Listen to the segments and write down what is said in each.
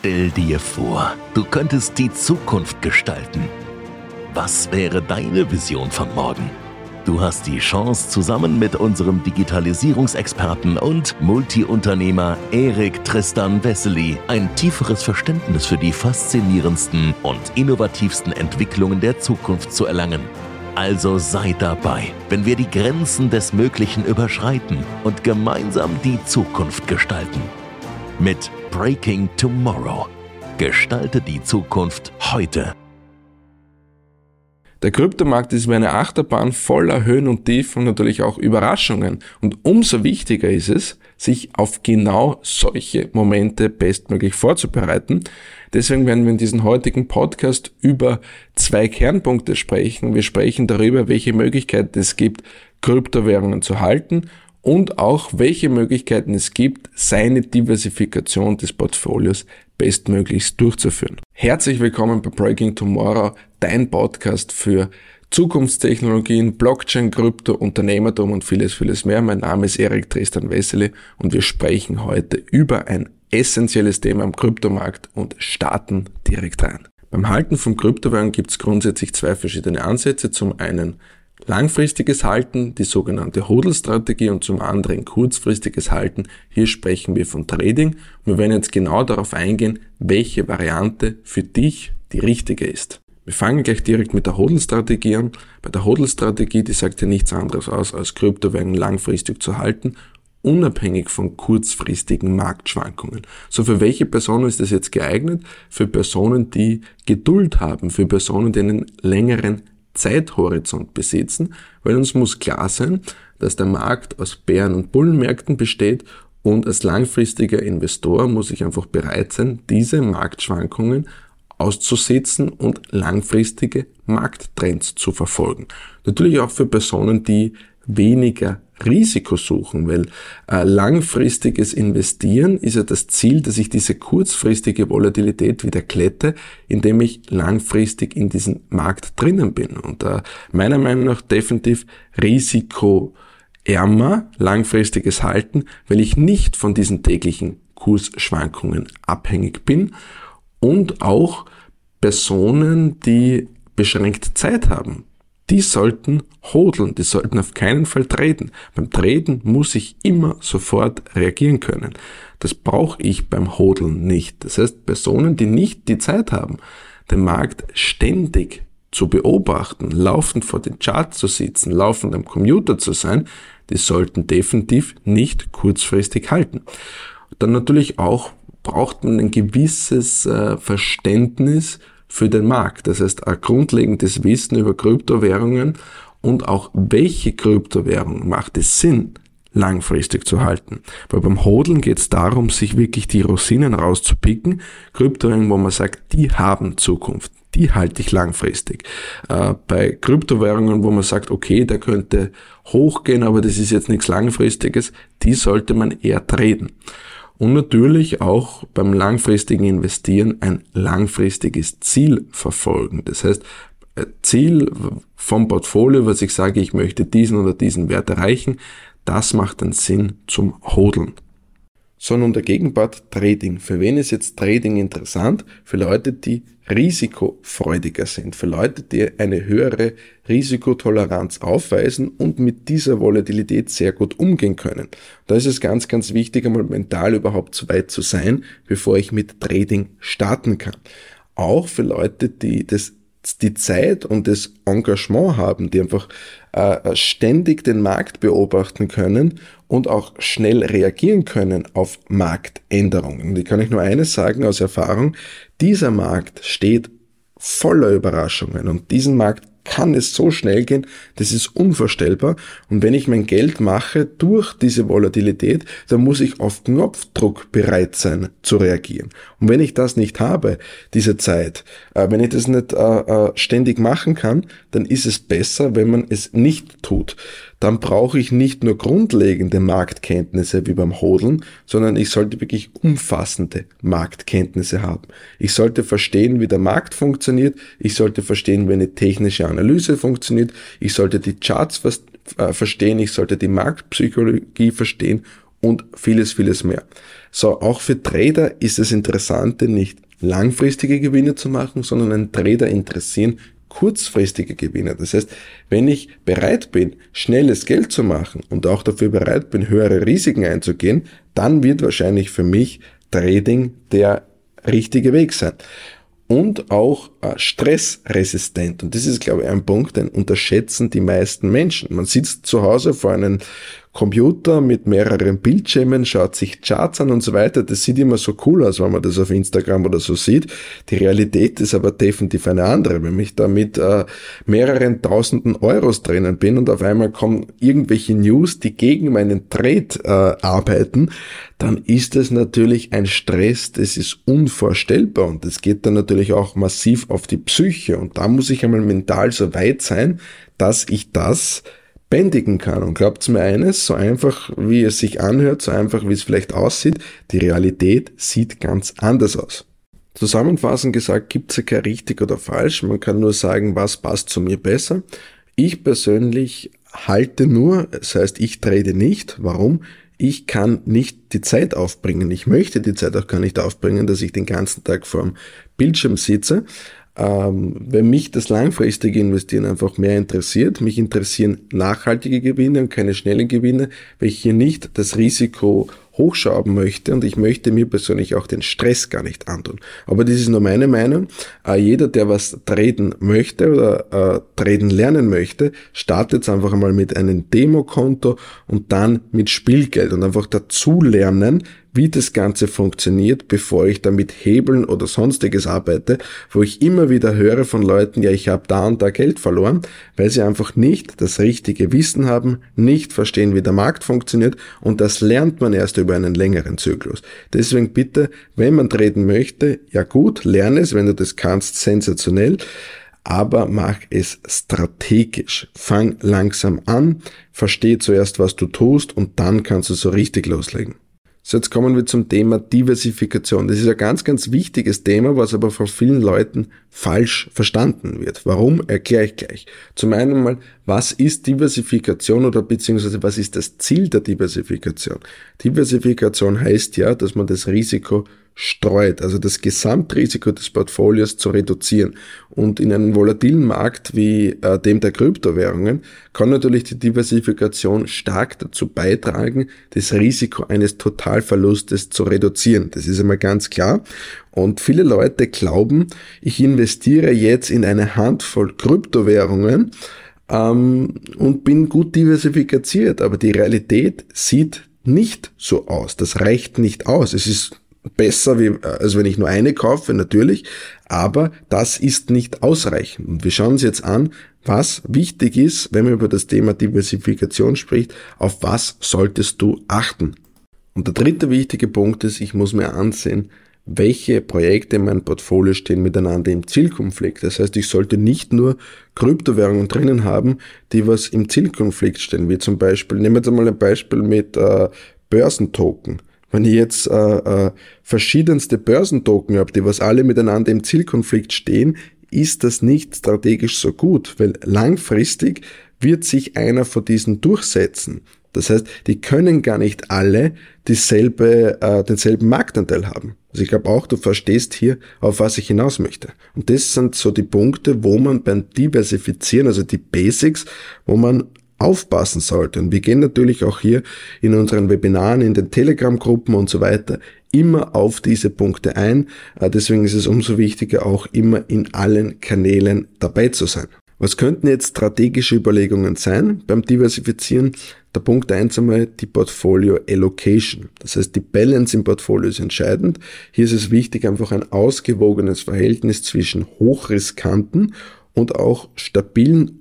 Stell dir vor, du könntest die Zukunft gestalten. Was wäre deine Vision von morgen? Du hast die Chance, zusammen mit unserem Digitalisierungsexperten und Multiunternehmer Erik Tristan Wessely ein tieferes Verständnis für die faszinierendsten und innovativsten Entwicklungen der Zukunft zu erlangen. Also sei dabei, wenn wir die Grenzen des Möglichen überschreiten und gemeinsam die Zukunft gestalten. Mit Breaking Tomorrow. Gestalte die Zukunft heute. Der Kryptomarkt ist wie eine Achterbahn voller Höhen und Tiefen und natürlich auch Überraschungen. Und umso wichtiger ist es, sich auf genau solche Momente bestmöglich vorzubereiten. Deswegen werden wir in diesem heutigen Podcast über zwei Kernpunkte sprechen. Wir sprechen darüber, welche Möglichkeiten es gibt, Kryptowährungen zu halten und auch welche Möglichkeiten es gibt, seine Diversifikation des Portfolios bestmöglichst durchzuführen. Herzlich willkommen bei Breaking Tomorrow, dein Podcast für Zukunftstechnologien, Blockchain, Krypto, Unternehmertum und vieles, vieles mehr. Mein Name ist Erik Tristan Wessely und wir sprechen heute über ein essentielles Thema am Kryptomarkt und starten direkt rein. Beim Halten von Kryptowährungen gibt es grundsätzlich zwei verschiedene Ansätze. Zum einen Langfristiges Halten, die sogenannte Hodl-Strategie und zum anderen kurzfristiges Halten. Hier sprechen wir von Trading. Wir werden jetzt genau darauf eingehen, welche Variante für dich die richtige ist. Wir fangen gleich direkt mit der Hodl-Strategie an. Bei der Hodl-Strategie, die sagt ja nichts anderes aus, als Kryptowährungen langfristig zu halten, unabhängig von kurzfristigen Marktschwankungen. So für welche Personen ist das jetzt geeignet? Für Personen, die Geduld haben, für Personen, die einen längeren Zeithorizont besitzen, weil uns muss klar sein, dass der Markt aus Bären- und Bullenmärkten besteht und als langfristiger Investor muss ich einfach bereit sein, diese Marktschwankungen auszusetzen und langfristige Markttrends zu verfolgen. Natürlich auch für Personen, die weniger Risiko suchen, weil äh, langfristiges Investieren ist ja das Ziel, dass ich diese kurzfristige Volatilität wieder klette, indem ich langfristig in diesem Markt drinnen bin. Und äh, meiner Meinung nach definitiv risikoärmer langfristiges Halten, weil ich nicht von diesen täglichen Kursschwankungen abhängig bin und auch Personen, die beschränkt Zeit haben, die sollten hodeln, die sollten auf keinen Fall treten. Beim Treten muss ich immer sofort reagieren können. Das brauche ich beim Hodeln nicht. Das heißt, Personen, die nicht die Zeit haben, den Markt ständig zu beobachten, laufend vor den Charts zu sitzen, laufend am Computer zu sein, die sollten definitiv nicht kurzfristig halten. Dann natürlich auch braucht man ein gewisses äh, Verständnis für den Markt. Das heißt, ein grundlegendes Wissen über Kryptowährungen und auch welche Kryptowährung macht es Sinn, langfristig zu halten. Weil beim Hodeln geht es darum, sich wirklich die Rosinen rauszupicken. Kryptowährungen, wo man sagt, die haben Zukunft. Die halte ich langfristig. Äh, bei Kryptowährungen, wo man sagt, okay, der könnte hochgehen, aber das ist jetzt nichts Langfristiges, die sollte man eher treten und natürlich auch beim langfristigen Investieren ein langfristiges Ziel verfolgen. Das heißt, Ziel vom Portfolio, was ich sage, ich möchte diesen oder diesen Wert erreichen, das macht dann Sinn zum Hodeln. So nun der Gegenpart Trading. Für wen ist jetzt Trading interessant? Für Leute, die risikofreudiger sind, für Leute, die eine höhere Risikotoleranz aufweisen und mit dieser Volatilität sehr gut umgehen können. Da ist es ganz, ganz wichtig, einmal mental überhaupt so weit zu sein, bevor ich mit Trading starten kann. Auch für Leute, die das die Zeit und das Engagement haben, die einfach äh, ständig den Markt beobachten können und auch schnell reagieren können auf Marktänderungen. Und ich kann euch nur eines sagen aus Erfahrung, dieser Markt steht voller Überraschungen und diesen Markt kann es so schnell gehen, das ist unvorstellbar. Und wenn ich mein Geld mache durch diese Volatilität, dann muss ich auf Knopfdruck bereit sein zu reagieren. Und wenn ich das nicht habe, diese Zeit, äh, wenn ich das nicht äh, äh, ständig machen kann, dann ist es besser, wenn man es nicht tut dann brauche ich nicht nur grundlegende Marktkenntnisse wie beim Hodeln, sondern ich sollte wirklich umfassende Marktkenntnisse haben. Ich sollte verstehen, wie der Markt funktioniert, ich sollte verstehen, wie eine technische Analyse funktioniert, ich sollte die Charts äh, verstehen, ich sollte die Marktpsychologie verstehen und vieles, vieles mehr. So, auch für Trader ist das Interessante nicht langfristige Gewinne zu machen, sondern einen Trader interessieren kurzfristige Gewinne. Das heißt, wenn ich bereit bin, schnelles Geld zu machen und auch dafür bereit bin, höhere Risiken einzugehen, dann wird wahrscheinlich für mich Trading der richtige Weg sein und auch äh, stressresistent. Und das ist, glaube ich, ein Punkt, den unterschätzen die meisten Menschen. Man sitzt zu Hause vor einem Computer mit mehreren Bildschirmen, schaut sich Charts an und so weiter. Das sieht immer so cool aus, wenn man das auf Instagram oder so sieht. Die Realität ist aber definitiv eine andere. Wenn ich da mit äh, mehreren tausenden Euros drinnen bin und auf einmal kommen irgendwelche News, die gegen meinen Trade äh, arbeiten, dann ist es natürlich ein Stress, das ist unvorstellbar und das geht dann natürlich auch massiv auf die Psyche und da muss ich einmal mental so weit sein, dass ich das bändigen kann. Und glaubt mir eines, so einfach wie es sich anhört, so einfach wie es vielleicht aussieht, die Realität sieht ganz anders aus. Zusammenfassend gesagt gibt es ja kein richtig oder falsch, man kann nur sagen, was passt zu mir besser. Ich persönlich halte nur, das heißt, ich trade nicht. Warum? Ich kann nicht die Zeit aufbringen. Ich möchte die Zeit auch gar nicht aufbringen, dass ich den ganzen Tag vorm Bildschirm sitze. Ähm, wenn mich das langfristige Investieren einfach mehr interessiert, mich interessieren nachhaltige Gewinne und keine schnellen Gewinne, weil ich hier nicht das Risiko hochschrauben möchte und ich möchte mir persönlich auch den Stress gar nicht antun. Aber das ist nur meine Meinung. Äh, jeder, der was traden möchte oder äh, traden lernen möchte, startet einfach einmal mit einem Demokonto und dann mit Spielgeld und einfach dazu lernen, wie das Ganze funktioniert, bevor ich damit Hebeln oder sonstiges arbeite, wo ich immer wieder höre von Leuten, ja, ich habe da und da Geld verloren, weil sie einfach nicht das richtige Wissen haben, nicht verstehen, wie der Markt funktioniert und das lernt man erst über einen längeren Zyklus. Deswegen bitte, wenn man treten möchte, ja gut, lerne es, wenn du das kannst, sensationell aber mach es strategisch. Fang langsam an, versteh zuerst, was du tust und dann kannst du so richtig loslegen. So, jetzt kommen wir zum Thema Diversifikation. Das ist ein ganz, ganz wichtiges Thema, was aber von vielen Leuten falsch verstanden wird. Warum? Erkläre ich gleich. Zum einen mal, was ist Diversifikation oder beziehungsweise was ist das Ziel der Diversifikation? Diversifikation heißt ja, dass man das Risiko streut, also das Gesamtrisiko des Portfolios zu reduzieren. Und in einem volatilen Markt wie äh, dem der Kryptowährungen kann natürlich die Diversifikation stark dazu beitragen, das Risiko eines Totalverlustes zu reduzieren. Das ist einmal ganz klar. Und viele Leute glauben, ich investiere jetzt in eine Handvoll Kryptowährungen ähm, und bin gut diversifiziert. Aber die Realität sieht nicht so aus. Das reicht nicht aus. Es ist besser, wie, als wenn ich nur eine kaufe, natürlich, aber das ist nicht ausreichend. Und wir schauen uns jetzt an, was wichtig ist, wenn man über das Thema Diversifikation spricht, auf was solltest du achten. Und der dritte wichtige Punkt ist, ich muss mir ansehen, welche Projekte in meinem Portfolio stehen miteinander im Zielkonflikt. Das heißt, ich sollte nicht nur Kryptowährungen drinnen haben, die was im Zielkonflikt stehen, wie zum Beispiel, nehmen wir jetzt einmal ein Beispiel mit äh, Börsentoken. Wenn ich jetzt äh, äh, verschiedenste Börsentoken habe, die was alle miteinander im Zielkonflikt stehen, ist das nicht strategisch so gut, weil langfristig wird sich einer von diesen durchsetzen. Das heißt, die können gar nicht alle dieselbe, äh, denselben Marktanteil haben. Also ich glaube auch, du verstehst hier, auf was ich hinaus möchte. Und das sind so die Punkte, wo man beim Diversifizieren, also die Basics, wo man aufpassen sollte. Und wir gehen natürlich auch hier in unseren Webinaren, in den Telegram-Gruppen und so weiter immer auf diese Punkte ein. Äh, deswegen ist es umso wichtiger, auch immer in allen Kanälen dabei zu sein. Was könnten jetzt strategische Überlegungen sein beim Diversifizieren? Der Punkt eins einmal die Portfolio Allocation. Das heißt, die Balance im Portfolio ist entscheidend. Hier ist es wichtig, einfach ein ausgewogenes Verhältnis zwischen hochriskanten und auch stabilen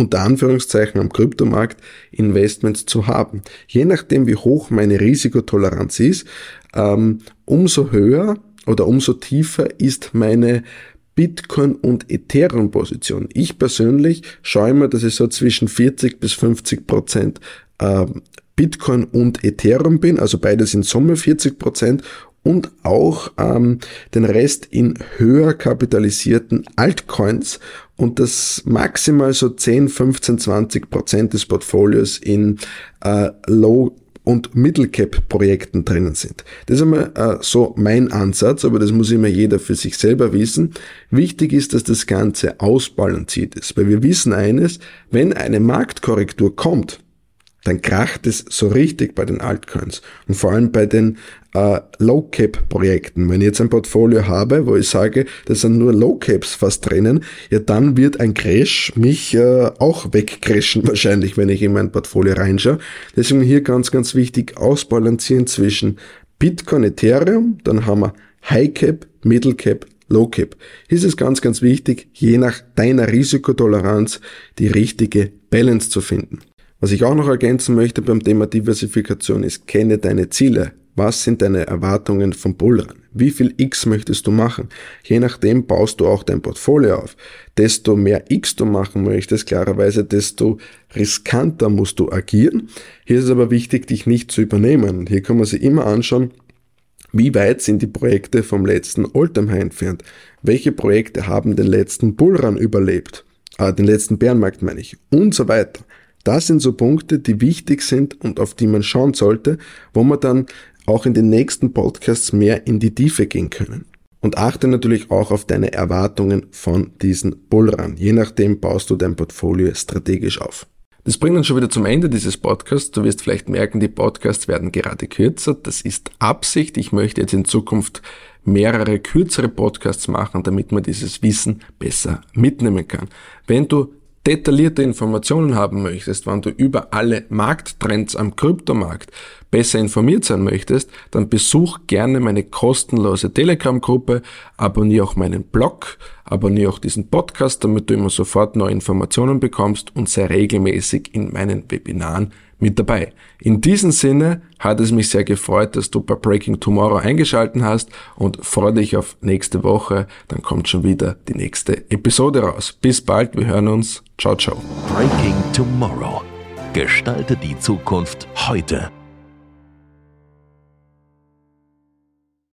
unter Anführungszeichen am Kryptomarkt Investments zu haben. Je nachdem, wie hoch meine Risikotoleranz ist, ähm, umso höher oder umso tiefer ist meine Bitcoin und Ethereum Position. Ich persönlich schaue immer, dass ich so zwischen 40 bis 50 Prozent ähm, Bitcoin und Ethereum bin, also beides in Summe 40 Prozent und auch ähm, den Rest in höher kapitalisierten Altcoins und das maximal so 10, 15, 20 Prozent des Portfolios in äh, Low und Middle Cap Projekten drinnen sind. Das ist einmal äh, so mein Ansatz, aber das muss immer jeder für sich selber wissen. Wichtig ist, dass das Ganze ausbalanciert ist, weil wir wissen eines, wenn eine Marktkorrektur kommt, dann kracht es so richtig bei den Altcoins und vor allem bei den äh, Low-Cap-Projekten. Wenn ich jetzt ein Portfolio habe, wo ich sage, da sind nur Low-Caps fast drinnen, ja dann wird ein Crash mich äh, auch wegcrashen wahrscheinlich, wenn ich in mein Portfolio reinschaue. Deswegen hier ganz, ganz wichtig ausbalancieren zwischen Bitcoin, Ethereum, dann haben wir High-Cap, Middle-Cap, Low-Cap. Hier ist es ganz, ganz wichtig, je nach deiner Risikotoleranz die richtige Balance zu finden. Was ich auch noch ergänzen möchte beim Thema Diversifikation ist, kenne deine Ziele. Was sind deine Erwartungen vom Bullrun? Wie viel X möchtest du machen? Je nachdem baust du auch dein Portfolio auf. Desto mehr X du machen möchtest, klarerweise, desto riskanter musst du agieren. Hier ist es aber wichtig, dich nicht zu übernehmen. Hier kann man sich immer anschauen, wie weit sind die Projekte vom letzten Alltime High entfernt? Welche Projekte haben den letzten Bullrun überlebt? Ah, den letzten Bärenmarkt meine ich. Und so weiter. Das sind so Punkte, die wichtig sind und auf die man schauen sollte, wo man dann auch in den nächsten Podcasts mehr in die Tiefe gehen können. Und achte natürlich auch auf deine Erwartungen von diesen Bullrun. Je nachdem baust du dein Portfolio strategisch auf. Das bringt uns schon wieder zum Ende dieses Podcasts. Du wirst vielleicht merken, die Podcasts werden gerade kürzer. Das ist Absicht. Ich möchte jetzt in Zukunft mehrere kürzere Podcasts machen, damit man dieses Wissen besser mitnehmen kann. Wenn du detaillierte Informationen haben möchtest, wann du über alle Markttrends am Kryptomarkt besser informiert sein möchtest, dann besuch gerne meine kostenlose Telegram-Gruppe, abonniere auch meinen Blog, abonniere auch diesen Podcast, damit du immer sofort neue Informationen bekommst und sei regelmäßig in meinen Webinaren mit dabei. In diesem Sinne hat es mich sehr gefreut, dass du bei Breaking Tomorrow eingeschalten hast und freue dich auf nächste Woche. Dann kommt schon wieder die nächste Episode raus. Bis bald, wir hören uns. Ciao, ciao. Breaking Tomorrow. Gestalte die Zukunft heute.